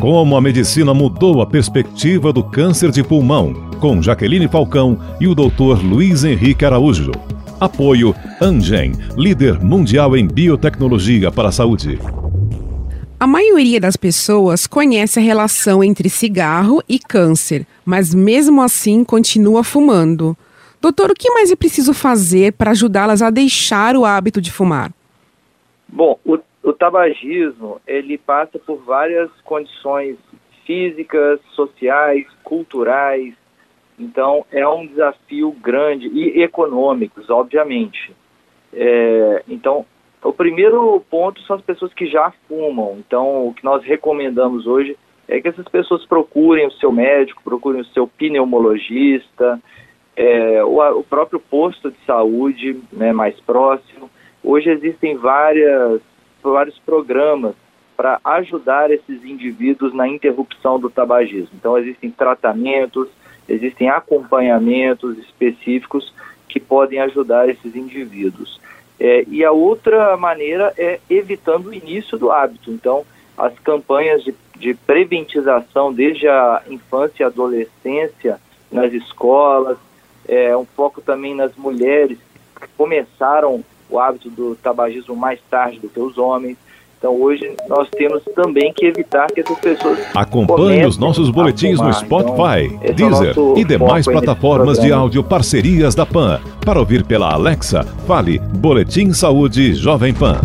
Como a medicina mudou a perspectiva do câncer de pulmão, com Jaqueline Falcão e o Dr. Luiz Henrique Araújo. Apoio Angen, líder mundial em biotecnologia para a saúde. A maioria das pessoas conhece a relação entre cigarro e câncer, mas mesmo assim continua fumando. Doutor, o que mais é preciso fazer para ajudá-las a deixar o hábito de fumar? Bom, o, o tabagismo ele passa por várias condições físicas, sociais, culturais. Então é um desafio grande e econômicos, obviamente. É, então o primeiro ponto são as pessoas que já fumam. Então, o que nós recomendamos hoje é que essas pessoas procurem o seu médico, procurem o seu pneumologista, é, o, o, próprio posto de saúde né, mais próximo. Hoje existem várias, vários programas para ajudar esses indivíduos na interrupção do tabagismo. Então, existem tratamentos, existem acompanhamentos específicos que podem ajudar esses indivíduos. É, e a outra maneira é evitando o início do hábito. Então, as campanhas de, de preventização desde a infância e adolescência nas escolas, é, um foco também nas mulheres que começaram o hábito do tabagismo mais tarde do que os homens. Então hoje nós temos também que evitar que essas pessoas. Acompanhe os nossos boletins no Spotify, então, Deezer é e demais plataformas de áudio parcerias da PAN. Para ouvir pela Alexa, fale Boletim Saúde Jovem Pan.